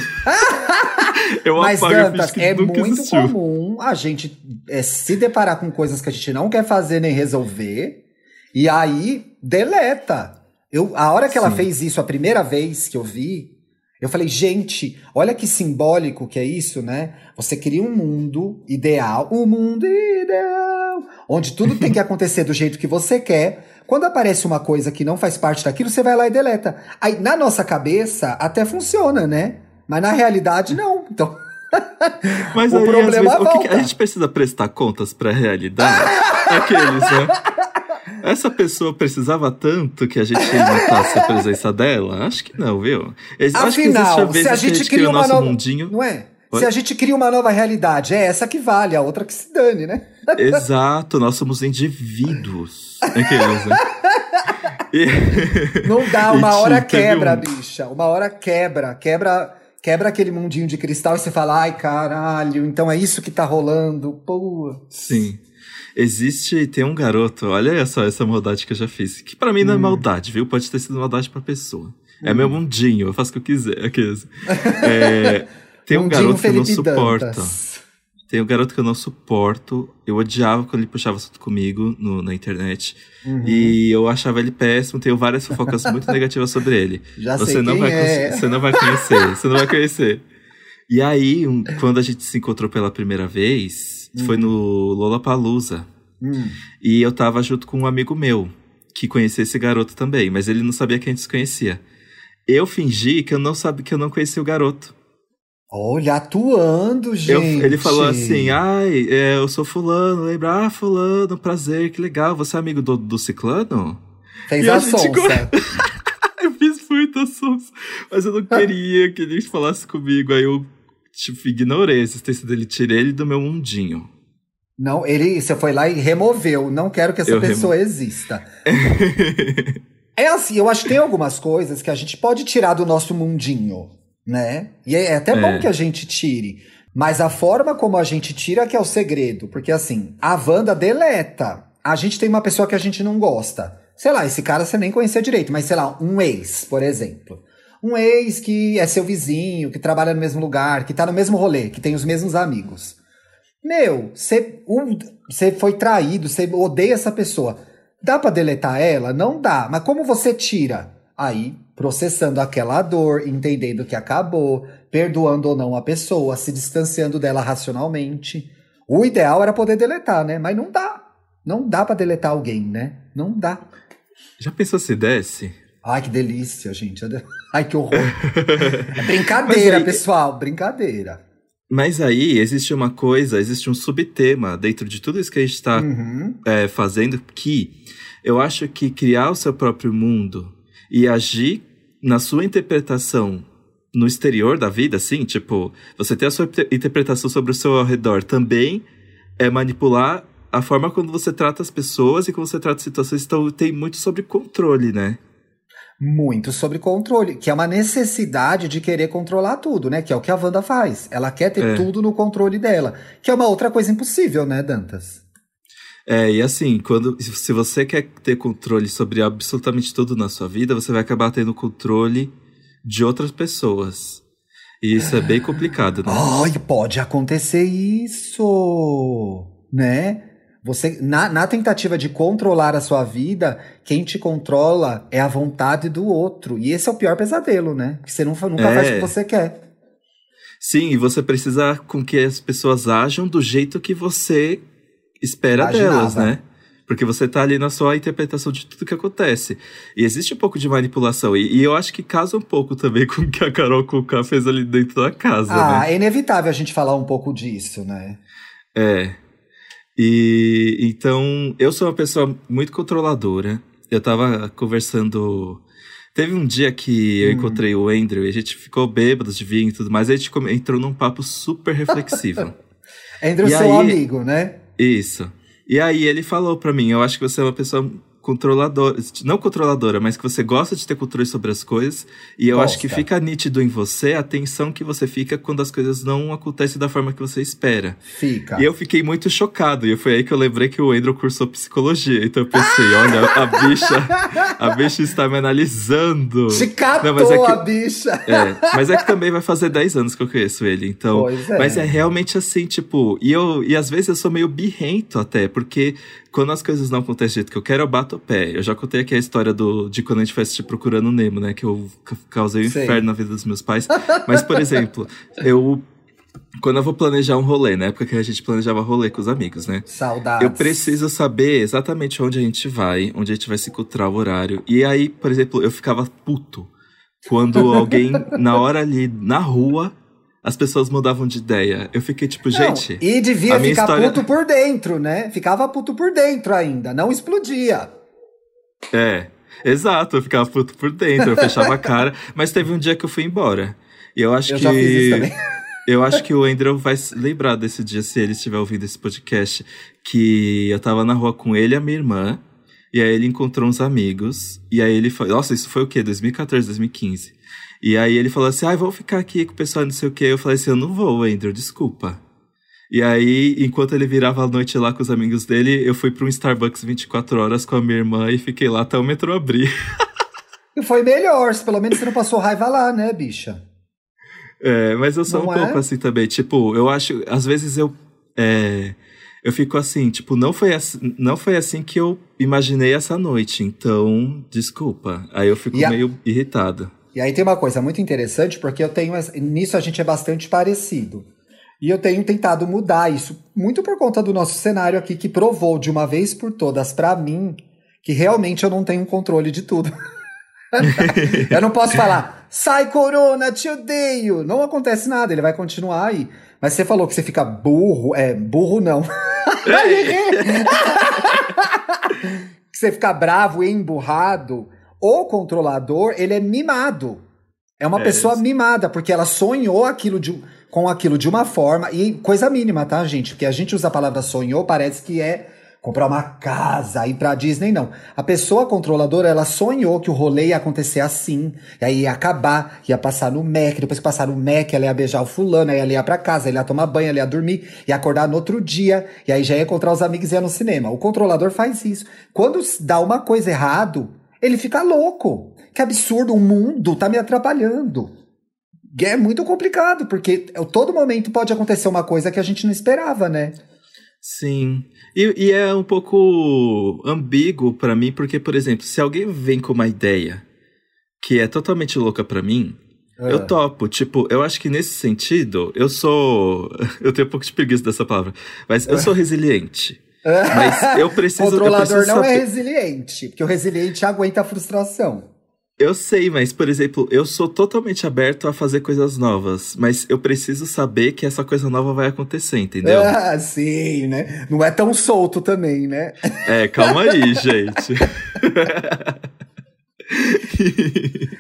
eu Mas, Dantas, é muito existiu. comum a gente é, se deparar com coisas que a gente não quer fazer nem resolver, e aí deleta. Eu, a hora que Sim. ela fez isso a primeira vez que eu vi, eu falei, gente, olha que simbólico que é isso, né? Você cria um mundo ideal, um mundo ideal, onde tudo tem que acontecer do jeito que você quer. Quando aparece uma coisa que não faz parte daquilo, você vai lá e deleta. Aí, na nossa cabeça, até funciona, né? Mas na realidade, não. Então. Mas o aí, problema vezes, o que, a gente precisa prestar contas para a realidade? Aqueles, né? Essa pessoa precisava tanto que a gente notasse a presença dela? Acho que não, viu? Afinal, Acho que se a gente, cria uma nova... mundinho. Não é? Oi? Se a gente cria uma nova realidade, é essa que vale, a outra que se dane, né? Exato, nós somos indivíduos. Aqueles, né? E... Não dá, uma hora quebra, um... bicha. Uma hora quebra. Quebra quebra aquele mundinho de cristal e você fala, ai caralho, então é isso que tá rolando, pô. Sim. Existe, tem um garoto, olha só essa maldade que eu já fiz, que para mim não é hum. maldade, viu? Pode ter sido maldade pra pessoa. É hum. meu mundinho, eu faço o que eu quiser. Aqueles. É, tem um garoto que eu não suporto. Tem um garoto que eu não suporto. Eu odiava quando ele puxava assunto comigo no, na internet. Uhum. E eu achava ele péssimo. Tenho várias fofocas muito negativas sobre ele. Já você sei não vai é. Você não vai conhecer. Você não vai conhecer. E aí, um, quando a gente se encontrou pela primeira vez, uhum. foi no Lollapalooza. Uhum. E eu tava junto com um amigo meu, que conhecia esse garoto também. Mas ele não sabia que a gente se conhecia. Eu fingi que eu não sabia que eu não conhecia o garoto. Olha, atuando, gente. Eu, ele falou assim: ai, é, eu sou fulano, lembra? Ah, fulano, prazer, que legal. Você é amigo do, do ciclano? Fez e a, a sonsa. eu fiz muita sonsa. Mas eu não queria que ele falasse comigo. Aí eu, tipo, ignorei a existência dele, tirei ele do meu mundinho. Não, ele, você foi lá e removeu. Não quero que essa eu pessoa remo... exista. é assim, eu acho que tem algumas coisas que a gente pode tirar do nosso mundinho né? E é até é. bom que a gente tire. Mas a forma como a gente tira que é o segredo. Porque assim, a Wanda deleta. A gente tem uma pessoa que a gente não gosta. Sei lá, esse cara você nem conhecia direito, mas sei lá, um ex, por exemplo. Um ex que é seu vizinho, que trabalha no mesmo lugar, que tá no mesmo rolê, que tem os mesmos amigos. Meu, você um, foi traído, você odeia essa pessoa. Dá para deletar ela? Não dá. Mas como você tira? Aí processando aquela dor, entendendo que acabou, perdoando ou não a pessoa, se distanciando dela racionalmente. O ideal era poder deletar, né? Mas não dá. Não dá para deletar alguém, né? Não dá. Já pensou se desse? Ai, que delícia, gente. Ai, que horror. É brincadeira, aí, pessoal, brincadeira. Mas aí existe uma coisa, existe um subtema dentro de tudo isso que a gente está uhum. é, fazendo que eu acho que criar o seu próprio mundo e agir na sua interpretação no exterior da vida, assim, tipo, você ter a sua interpretação sobre o seu ao redor também é manipular a forma como você trata as pessoas e como você trata situações. Então, tem muito sobre controle, né? Muito sobre controle, que é uma necessidade de querer controlar tudo, né? Que é o que a Wanda faz. Ela quer ter é. tudo no controle dela. Que é uma outra coisa impossível, né, Dantas? É, e assim, quando se você quer ter controle sobre absolutamente tudo na sua vida, você vai acabar tendo controle de outras pessoas. E isso é bem complicado, né? Ai, pode acontecer isso, né? Você, na, na, tentativa de controlar a sua vida, quem te controla é a vontade do outro. E esse é o pior pesadelo, né? Que você nunca, nunca é. faz o que você quer. Sim, e você precisa com que as pessoas ajam do jeito que você espera Imaginava. delas, né? Porque você tá ali na sua interpretação de tudo que acontece. E existe um pouco de manipulação. E, e eu acho que casa um pouco também com o que a Carol Kuka fez ali dentro da casa. Ah, né? é inevitável a gente falar um pouco disso, né? É. E então, eu sou uma pessoa muito controladora. Eu tava conversando. Teve um dia que eu hum. encontrei o Andrew e a gente ficou bêbados de vinho e tudo mais. A gente entrou num papo super reflexivo. Andrew, e seu aí, amigo, né? Isso. E aí ele falou para mim, eu acho que você é uma pessoa controladora, não controladora, mas que você gosta de ter controle sobre as coisas, e eu Gosta. acho que fica nítido em você a tensão que você fica quando as coisas não acontecem da forma que você espera. Fica. E eu fiquei muito chocado, e foi aí que eu lembrei que o Andrew cursou psicologia, então eu pensei, olha, a bicha, a bicha está me analisando. Te catou não, é que, a bicha. É, mas é que também vai fazer 10 anos que eu conheço ele, então, é. mas é realmente assim, tipo, e eu, e às vezes eu sou meio birrento até, porque quando as coisas não acontecem do jeito que eu quero, eu bato pé. Eu já contei aqui a história do, de quando a gente foi assistir Procurando Nemo, né? Que eu causei um inferno na vida dos meus pais. Mas, por exemplo, eu quando eu vou planejar um rolê, na época que a gente planejava rolê com os amigos, né? Saudades. Eu preciso saber exatamente onde a gente vai, onde a gente vai se encontrar o horário. E aí, por exemplo, eu ficava puto quando alguém, na hora ali, na rua, as pessoas mudavam de ideia. Eu fiquei tipo, gente. Não, e devia ficar história... puto por dentro, né? Ficava puto por dentro ainda, não explodia. É, exato, eu ficava puto por dentro, eu fechava a cara. Mas teve um dia que eu fui embora. E eu acho eu que. Já fiz isso também. Eu acho que o Andrew vai lembrar desse dia, se ele estiver ouvindo esse podcast, que eu tava na rua com ele e a minha irmã, e aí ele encontrou uns amigos, e aí ele falou, nossa, isso foi o quê? 2014, 2015. E aí ele falou assim: ah, vou ficar aqui com o pessoal, não sei o quê. Eu falei assim: eu não vou, Andrew, desculpa. E aí, enquanto ele virava a noite lá com os amigos dele, eu fui para um Starbucks 24 horas com a minha irmã e fiquei lá até o metrô abrir. E foi melhor, pelo menos você não passou raiva lá, né, bicha? É, mas eu sou não um é? pouco assim também. Tipo, eu acho, às vezes eu. É, eu fico assim, tipo, não foi, assim, não foi assim que eu imaginei essa noite, então, desculpa. Aí eu fico a... meio irritado. E aí tem uma coisa muito interessante, porque eu tenho. Nisso a gente é bastante parecido. E eu tenho tentado mudar isso, muito por conta do nosso cenário aqui, que provou de uma vez por todas para mim que realmente eu não tenho controle de tudo. eu não posso falar, sai corona, te odeio. Não acontece nada, ele vai continuar aí. Mas você falou que você fica burro, é, burro não. que você fica bravo e emburrado. O controlador, ele é mimado. É uma é pessoa isso. mimada, porque ela sonhou aquilo de, com aquilo de uma forma, e coisa mínima, tá, gente? Porque a gente usa a palavra sonhou, parece que é comprar uma casa, ir pra Disney, não. A pessoa controladora, ela sonhou que o rolê ia acontecer assim, e aí ia acabar, ia passar no Mac, depois que passar no Mac, ela ia beijar o fulano, aí ela ia pra casa, ela ia tomar banho, ela ia dormir, ia acordar no outro dia, e aí já ia encontrar os amigos e ia no cinema. O controlador faz isso. Quando dá uma coisa errado, ele fica louco. Que absurdo, o mundo tá me atrapalhando. É muito complicado, porque a todo momento pode acontecer uma coisa que a gente não esperava, né? Sim. E, e é um pouco ambíguo para mim, porque, por exemplo, se alguém vem com uma ideia que é totalmente louca para mim, é. eu topo. Tipo, eu acho que nesse sentido, eu sou. Eu tenho um pouco de preguiça dessa palavra, mas eu sou resiliente. Mas eu preciso. O controlador eu preciso não é resiliente, porque o resiliente aguenta a frustração. Eu sei, mas, por exemplo, eu sou totalmente aberto a fazer coisas novas, mas eu preciso saber que essa coisa nova vai acontecer, entendeu? Ah, sim, né? Não é tão solto também, né? É, calma aí, gente.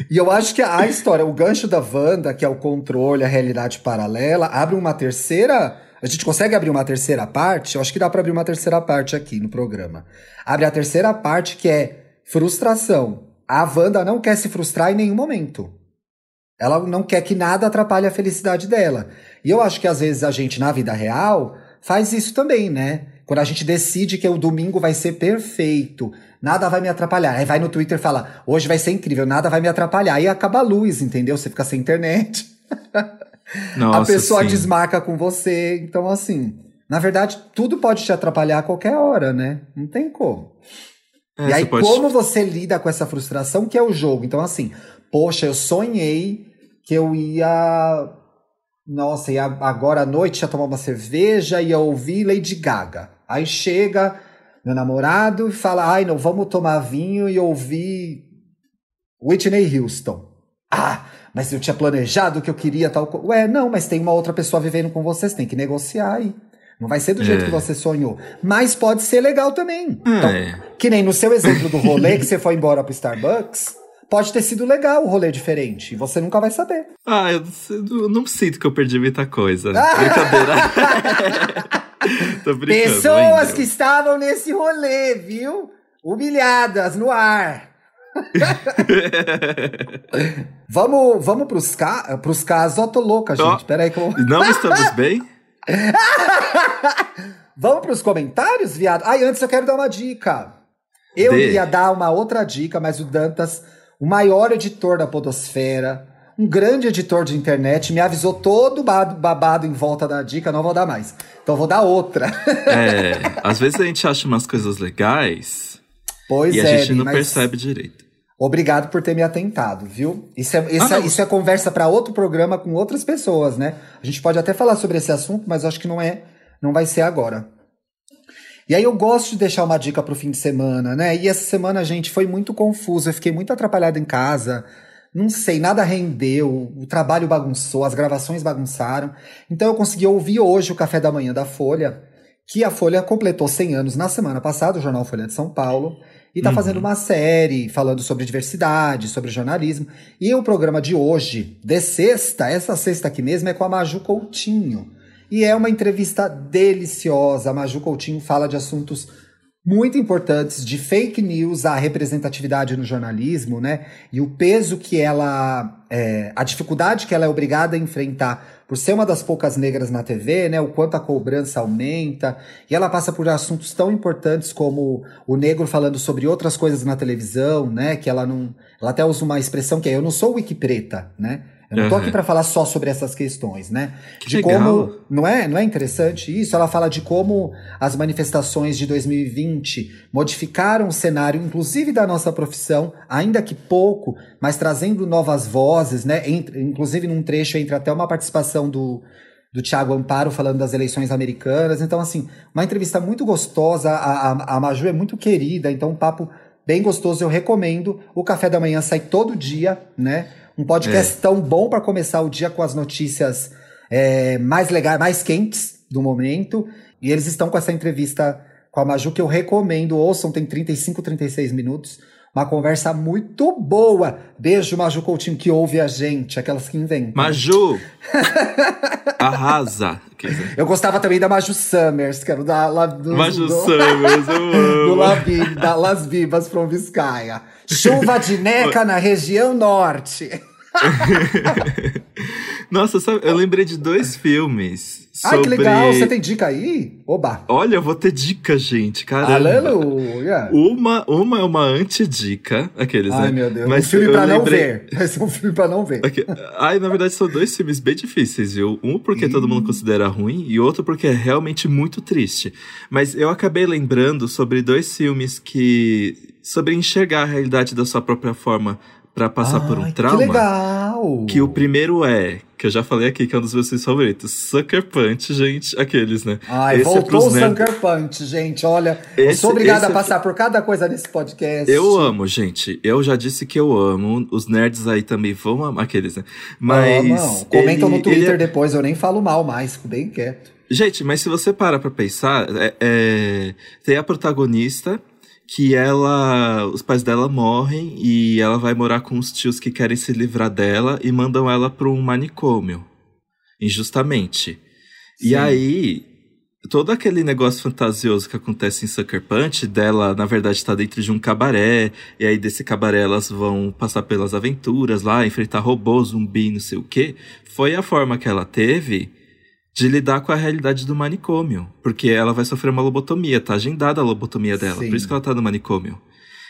e eu acho que a história, o gancho da Wanda, que é o controle, a realidade paralela, abre uma terceira. A gente consegue abrir uma terceira parte? Eu acho que dá para abrir uma terceira parte aqui no programa. Abre a terceira parte que é frustração a Wanda não quer se frustrar em nenhum momento. Ela não quer que nada atrapalhe a felicidade dela. E eu acho que às vezes a gente, na vida real, faz isso também, né? Quando a gente decide que o domingo vai ser perfeito, nada vai me atrapalhar. Aí vai no Twitter e fala, hoje vai ser incrível, nada vai me atrapalhar. Aí acaba a luz, entendeu? Você fica sem internet. Nossa, a pessoa sim. desmarca com você. Então, assim, na verdade, tudo pode te atrapalhar a qualquer hora, né? Não tem como. É, e aí, pode... como você lida com essa frustração que é o jogo? Então, assim, poxa, eu sonhei que eu ia. Nossa, ia agora à noite ia tomar uma cerveja e ia ouvir Lady Gaga. Aí chega meu namorado e fala: ai, não, vamos tomar vinho e ouvir Whitney Houston. Ah, mas eu tinha planejado que eu queria tal. Ué, não, mas tem uma outra pessoa vivendo com você, você tem que negociar aí. Não vai ser do jeito é. que você sonhou. Mas pode ser legal também. É. Então, que nem no seu exemplo do rolê que você foi embora pro Starbucks. Pode ter sido legal o rolê diferente. E você nunca vai saber. Ah, eu, eu não sinto que eu perdi muita coisa. Brincadeira. Tô brincando, Pessoas ainda. que estavam nesse rolê, viu? Humilhadas no ar. vamos, vamos pros, ca pros casos. Ó, tô louca, gente. Oh, Peraí que eu. Não estamos bem? Vamos para os comentários, viado? Ai, antes eu quero dar uma dica. Eu De. ia dar uma outra dica, mas o Dantas, o maior editor da Podosfera, um grande editor de internet, me avisou todo babado em volta da dica, não vou dar mais. Então vou dar outra. É, às vezes a gente acha umas coisas legais pois e a é, gente não percebe direito. Obrigado por ter me atentado, viu? Isso é, isso, ah, é, isso é conversa para outro programa com outras pessoas, né? A gente pode até falar sobre esse assunto, mas acho que não é, não vai ser agora. E aí eu gosto de deixar uma dica pro fim de semana, né? E essa semana, gente, foi muito confuso. Eu fiquei muito atrapalhado em casa. Não sei, nada rendeu, o trabalho bagunçou, as gravações bagunçaram. Então eu consegui ouvir hoje o café da manhã da Folha, que a Folha completou 100 anos na semana passada, o jornal Folha de São Paulo e tá uhum. fazendo uma série falando sobre diversidade, sobre jornalismo. E o programa de hoje, de sexta, essa sexta aqui mesmo, é com a Maju Coutinho. E é uma entrevista deliciosa. A Maju Coutinho fala de assuntos muito importantes de fake news à representatividade no jornalismo, né? E o peso que ela. É, a dificuldade que ela é obrigada a enfrentar por ser uma das poucas negras na TV, né, o quanto a cobrança aumenta, e ela passa por assuntos tão importantes como o negro falando sobre outras coisas na televisão, né, que ela não, ela até usa uma expressão que é eu não sou wiki preta, né? Eu não tô aqui para falar só sobre essas questões, né? Que de legal. como, não é, não é interessante isso? Ela fala de como as manifestações de 2020 modificaram o cenário, inclusive da nossa profissão, ainda que pouco, mas trazendo novas vozes, né? Entre, inclusive num trecho entre até uma participação do do Tiago Amparo falando das eleições americanas. Então, assim, uma entrevista muito gostosa. A, a, a Maju é muito querida, então um papo bem gostoso. Eu recomendo. O café da manhã sai todo dia, né? Um podcast é. tão bom para começar o dia com as notícias é, mais legais, mais quentes do momento. E eles estão com essa entrevista com a Maju que eu recomendo. Ouçam, tem 35, 36 minutos. Uma conversa muito boa. Beijo, Maju Coutinho, que ouve a gente, aquelas que inventam. Maju! Arrasa! Eu gostava também da Maju Summers, que era da, lá, do, Maju do, Summers, eu amo. Do La, da Las Vivas from Vizcaya. Chuva de neca na região norte. Nossa, sabe, eu lembrei de dois filmes. Sobre... Ai, que legal! Você tem dica aí? Oba! Olha, eu vou ter dica, gente. Caramba! Aleluia! Uma, uma é uma anti-dica, aqueles, Ai, né? meu Deus. Mas um filme pra lembrei... não ver. Vai ser um filme pra não ver. Okay. Ai, na verdade, são dois filmes bem difíceis, viu? Um porque todo mundo considera ruim e outro porque é realmente muito triste. Mas eu acabei lembrando sobre dois filmes que. sobre enxergar a realidade da sua própria forma para passar Ai, por um trauma. Que legal! Que o primeiro é, que eu já falei aqui, que é um dos meus filmes favoritos. Sucker Punch, gente, aqueles, né? Ai, esse é voltou é o nerd... Sucker Punch, gente. Olha, esse, eu sou obrigada a é passar é... por cada coisa nesse podcast. Eu amo, gente. Eu já disse que eu amo. Os nerds aí também vão amar aqueles, né? Mas. Não, não. Comentam ele, no Twitter é... depois, eu nem falo mal mais, fico bem quieto. Gente, mas se você para pra pensar, é, é, tem a protagonista que ela, os pais dela morrem e ela vai morar com os tios que querem se livrar dela e mandam ela para um manicômio, injustamente. Sim. E aí, todo aquele negócio fantasioso que acontece em Sucker Punch, dela, na verdade, está dentro de um cabaré, e aí desse cabaré elas vão passar pelas aventuras lá, enfrentar robôs, zumbi, não sei o quê, foi a forma que ela teve de lidar com a realidade do manicômio. Porque ela vai sofrer uma lobotomia, tá agendada a lobotomia dela. Sim. Por isso que ela tá no manicômio.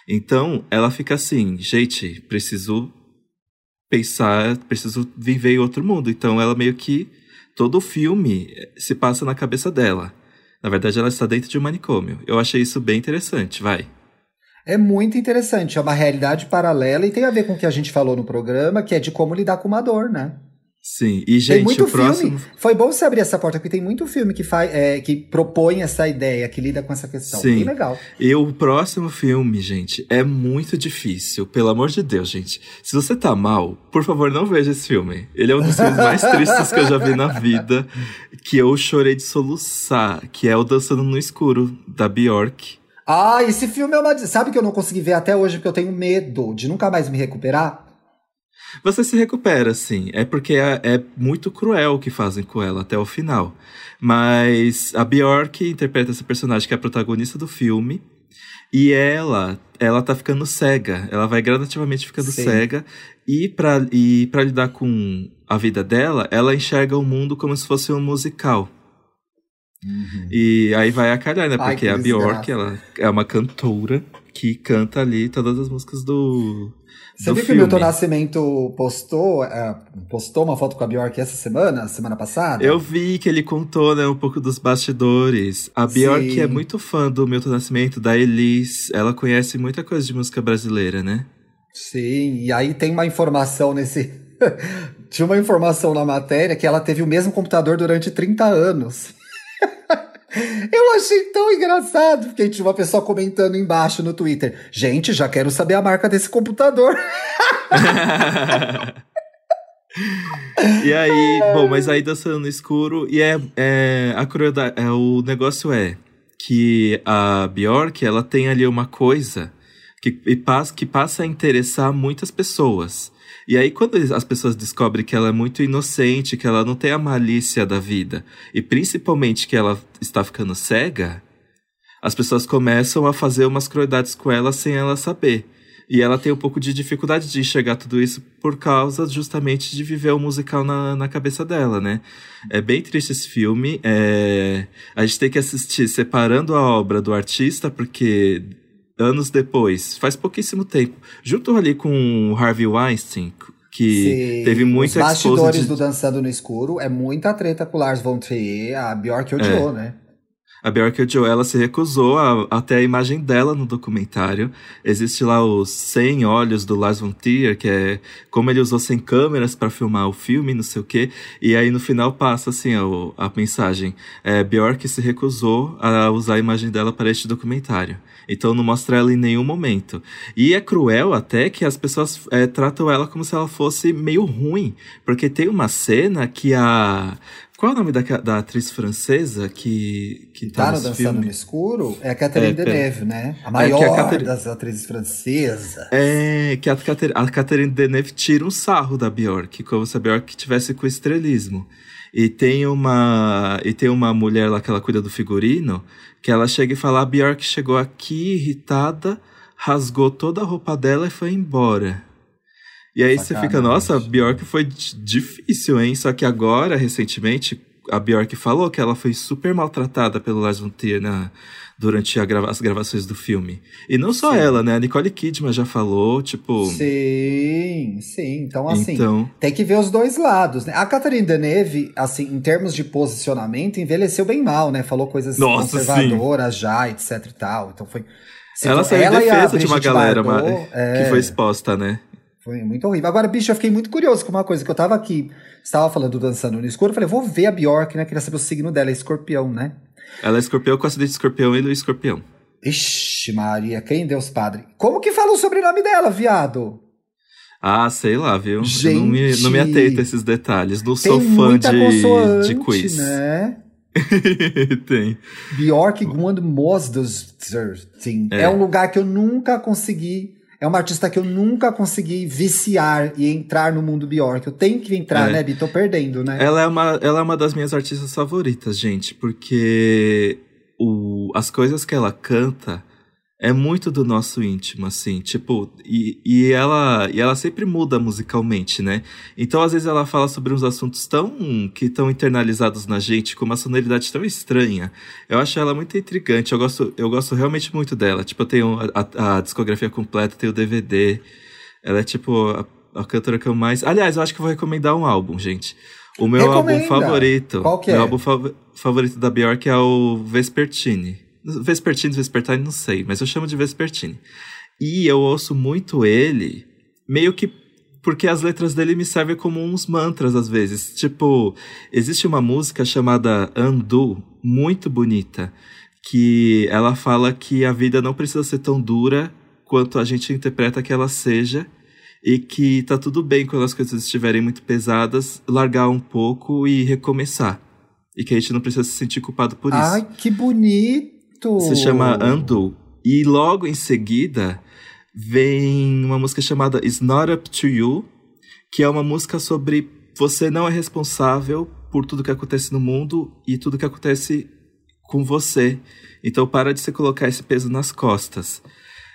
Então, ela fica assim, gente, preciso pensar, preciso viver em outro mundo. Então, ela meio que. Todo o filme se passa na cabeça dela. Na verdade, ela está dentro de um manicômio. Eu achei isso bem interessante, vai. É muito interessante, é uma realidade paralela e tem a ver com o que a gente falou no programa, que é de como lidar com uma dor, né? Sim, e gente, tem muito o próximo... filme. Foi bom você abrir essa porta, porque tem muito filme que, faz, é, que propõe essa ideia, que lida com essa questão. Sim. Bem legal. E o próximo filme, gente, é muito difícil. Pelo amor de Deus, gente. Se você tá mal, por favor, não veja esse filme. Ele é um dos filmes mais tristes que eu já vi na vida, que eu chorei de soluçar, que é o Dançando no Escuro, da Bjork. Ah, esse filme é uma. Sabe que eu não consegui ver até hoje porque eu tenho medo de nunca mais me recuperar? Você se recupera, sim. É porque é, é, muito cruel o que fazem com ela até o final. Mas a Bjork interpreta essa personagem que é a protagonista do filme. E ela, ela tá ficando cega. Ela vai gradativamente ficando sim. cega. E para e pra lidar com a vida dela, ela enxerga o mundo como se fosse um musical. Uhum. E aí vai a calhar, né? Porque Ai, a Bjork, ela é uma cantora que canta ali todas as músicas do, você viu que o Milton Nascimento postou, uh, postou uma foto com a Bjork essa semana, semana passada? Eu vi que ele contou, né, um pouco dos bastidores. A Bjork Sim. é muito fã do Milton Nascimento, da Elis. Ela conhece muita coisa de música brasileira, né? Sim, e aí tem uma informação nesse. Tinha uma informação na matéria que ela teve o mesmo computador durante 30 anos. Eu achei tão engraçado, porque tinha uma pessoa comentando embaixo no Twitter. Gente, já quero saber a marca desse computador. e aí, bom, mas aí dançando no escuro, e é, é a crueldade, é, o negócio é que a Bjork, ela tem ali uma coisa que, que passa a interessar muitas pessoas. E aí, quando as pessoas descobrem que ela é muito inocente, que ela não tem a malícia da vida, e principalmente que ela está ficando cega, as pessoas começam a fazer umas crueldades com ela sem ela saber. E ela tem um pouco de dificuldade de enxergar tudo isso por causa justamente de viver o musical na, na cabeça dela, né? É bem triste esse filme. É... A gente tem que assistir separando a obra do artista, porque anos depois, faz pouquíssimo tempo, junto ali com o Harvey Weinstein, que Sim, teve muita Os bastidores de... do Dançando no Escuro é muita treta com o Lars von Trier, a Bjork odiou, é. né? A Bjork odiou, ela se recusou a, até a imagem dela no documentário. Existe lá os 100 olhos do Lars von Trier, que é como ele usou 100 câmeras para filmar o filme, não sei o quê. E aí no final passa assim a, a mensagem: é, Bjork se recusou a usar a imagem dela para este documentário. Então não mostra ela em nenhum momento. E é cruel até que as pessoas é, tratam ela como se ela fosse meio ruim. Porque tem uma cena que a. Qual é o nome da, da atriz francesa que, que tá, tá Dançando filme? no Escuro? É a Catherine é, Deneuve, né? A maior é a Catherine... das atrizes francesas. É, que a, a Catherine Deneuve tira um sarro da Bjork, como se a Bjork tivesse com estrelismo. E tem uma e tem uma mulher lá que ela cuida do figurino, que ela chega e fala: a Bjork chegou aqui irritada, rasgou toda a roupa dela e foi embora. E aí você fica, nossa, a Bjork foi difícil, hein? Só que agora, recentemente, a Bjork falou que ela foi super maltratada pelo Lars von Trier na, durante grava as gravações do filme. E não só sim. ela, né? A Nicole Kidman já falou, tipo... Sim, sim. Então, assim, então... tem que ver os dois lados, né? A Catherine Deneuve, assim, em termos de posicionamento, envelheceu bem mal, né? Falou coisas Nossa, conservadoras sim. já, etc e tal. Então foi... Ela saiu em defesa de uma galera Bardot, é... que foi exposta, né? Foi muito horrível. Agora, bicho, eu fiquei muito curioso com uma coisa que eu tava aqui, estava falando dançando no escuro, eu falei, vou ver a Bjork, né? Queria saber o signo dela, é escorpião, né? Ela é escorpião com acidente de escorpião e do escorpião. Ixi, Maria, quem Deus Padre? Como que fala o sobrenome dela, viado? Ah, sei lá, viu? Gente, não me, não me ateito a esses detalhes. Não sou fã de, de quiz. né? tem. Bjork Gund Mosdusting. É. é um lugar que eu nunca consegui. É uma artista que eu nunca consegui viciar e entrar no mundo Bjork. Eu tenho que entrar, é. né, Bi? Tô perdendo, né? Ela é, uma, ela é uma das minhas artistas favoritas, gente, porque o, as coisas que ela canta é muito do nosso íntimo, assim, tipo, e, e, ela, e ela sempre muda musicalmente, né? Então, às vezes, ela fala sobre uns assuntos tão que estão internalizados na gente, com uma sonoridade tão estranha. Eu acho ela muito intrigante, eu gosto, eu gosto realmente muito dela. Tipo, eu tenho a, a, a discografia completa, tenho o DVD. Ela é, tipo, a, a, cantora que eu mais. Aliás, eu acho que vou recomendar um álbum, gente. O meu Recomenda. álbum favorito. Qual que é? Meu álbum fav favorito da Bjork é o Vespertine. Vespertine, Vespertine, não sei, mas eu chamo de Vespertine. E eu ouço muito ele, meio que porque as letras dele me servem como uns mantras às vezes. Tipo, existe uma música chamada Andu, muito bonita, que ela fala que a vida não precisa ser tão dura quanto a gente interpreta que ela seja e que tá tudo bem quando as coisas estiverem muito pesadas, largar um pouco e recomeçar. E que a gente não precisa se sentir culpado por isso. Ai, que bonito! Se chama Undo. E logo em seguida vem uma música chamada It's Not Up to You, que é uma música sobre você não é responsável por tudo que acontece no mundo e tudo que acontece com você. Então para de se colocar esse peso nas costas.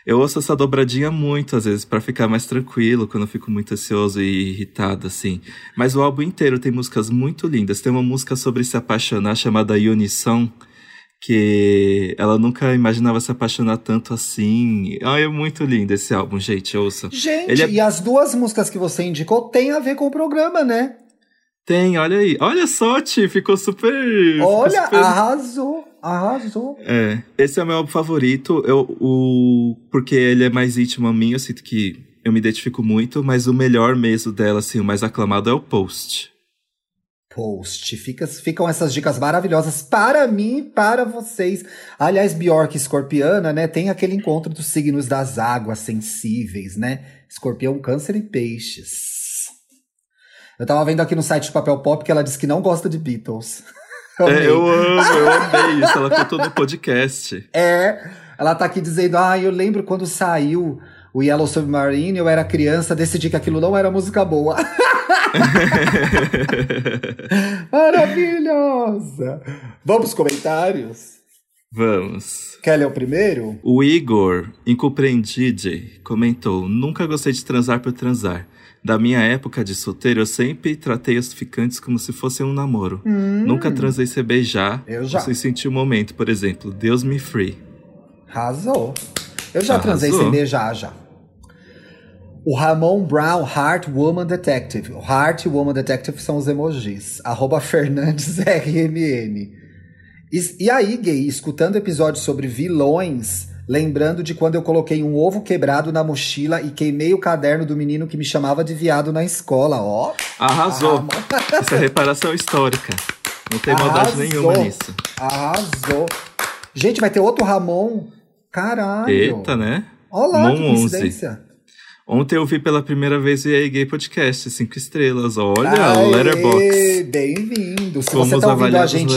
Eu ouço essa dobradinha muito, às vezes, para ficar mais tranquilo, quando eu fico muito ansioso e irritado, assim. Mas o álbum inteiro tem músicas muito lindas. Tem uma música sobre se apaixonar chamada Unison, que ela nunca imaginava se apaixonar tanto assim. Ah, é muito lindo esse álbum, gente, ouça. Gente, é... e as duas músicas que você indicou têm a ver com o programa, né? Tem, olha aí. Olha só, Ti, ficou super. Olha, ficou super... arrasou, arrasou. É, esse é o meu álbum favorito, eu, o... porque ele é mais íntimo a mim, eu sinto que eu me identifico muito, mas o melhor mesmo dela, assim, o mais aclamado é o Post post. Fica, ficam essas dicas maravilhosas para mim e para vocês. Aliás, Bjork Escorpiana, né? Tem aquele encontro dos signos das águas sensíveis, né? Escorpião, câncer e peixes. Eu tava vendo aqui no site do Papel Pop que ela disse que não gosta de Beatles. Eu, é, eu amo, eu amei isso. Ela contou no podcast. É, ela tá aqui dizendo: Ah, eu lembro quando saiu o Yellow Submarine, eu era criança, decidi que aquilo não era música boa. Maravilhosa! Vamos comentários? Vamos. Quer ler o primeiro? O Igor, incompreendido, comentou: Nunca gostei de transar por transar. Da minha época de solteiro, eu sempre tratei os ficantes como se fossem um namoro. Hum. Nunca transei sem beijar. Eu já. Sem sentir o momento, por exemplo. Deus me free. Arrasou. Eu já Arrasou. transei sem beijar, já. O Ramon Brown, Heart Woman Detective. O Heart Woman Detective são os emojis. Arroba Fernandes RMN. E, e aí, gay, escutando episódios sobre vilões, lembrando de quando eu coloquei um ovo quebrado na mochila e queimei o caderno do menino que me chamava de viado na escola, ó. Arrasou. Essa é reparação histórica. Não tem Arrasou. maldade nenhuma nisso. Arrasou. Gente, vai ter outro Ramon. Caralho. Eita, né? Olá, Mon que coincidência. 11. Ontem eu vi pela primeira vez o EA Gay Podcast, cinco estrelas. Olha, o Letterbox. Bem-vindo. Se Fomos você tá ouvindo a gente.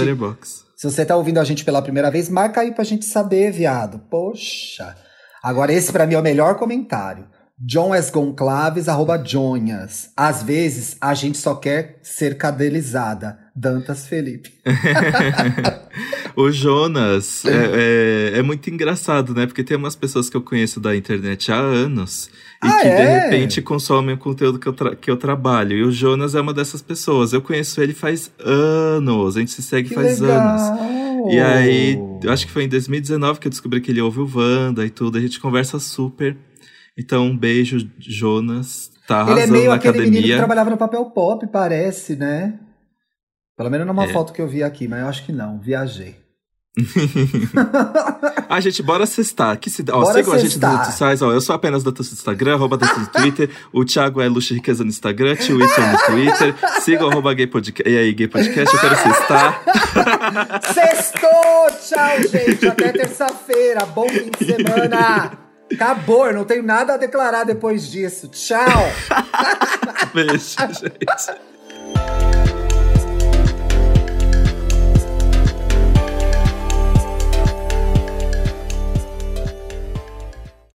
Se você tá ouvindo a gente pela primeira vez, marca aí pra gente saber, viado. Poxa. Agora, esse para mim é o melhor comentário. John S. Gonclaves, arroba Jonhas. Às vezes, a gente só quer ser cadelizada. Dantas Felipe. o Jonas é, é, é, muito engraçado, né? Porque tem umas pessoas que eu conheço da internet há anos e ah, que é? de repente consomem o conteúdo que eu, que eu trabalho. E o Jonas é uma dessas pessoas. Eu conheço ele faz anos, a gente se segue que faz legal. anos. E aí, eu acho que foi em 2019 que eu descobri que ele ouve o Wanda e tudo. A gente conversa super. Então, um beijo, Jonas. Tá arrasando ele é meio na aquele academia. menino que trabalhava no papel pop, parece, né? Pelo menos numa é. foto que eu vi aqui, mas eu acho que não, viajei. a gente, bora cestar. Que se... ó, bora sigam a gente nas redes sociais. Ó, eu sou apenas da no Instagram, arroba no Twitter. o Thiago é Luxo Riqueza no Instagram, Tio Wilson no Twitter. Sigam arroba gay podcast. E aí, gay podcast, eu quero cestar. Sextou! Tchau, gente. Até terça-feira. Bom fim de semana. Acabou, eu não tenho nada a declarar depois disso. Tchau! Beijo, gente.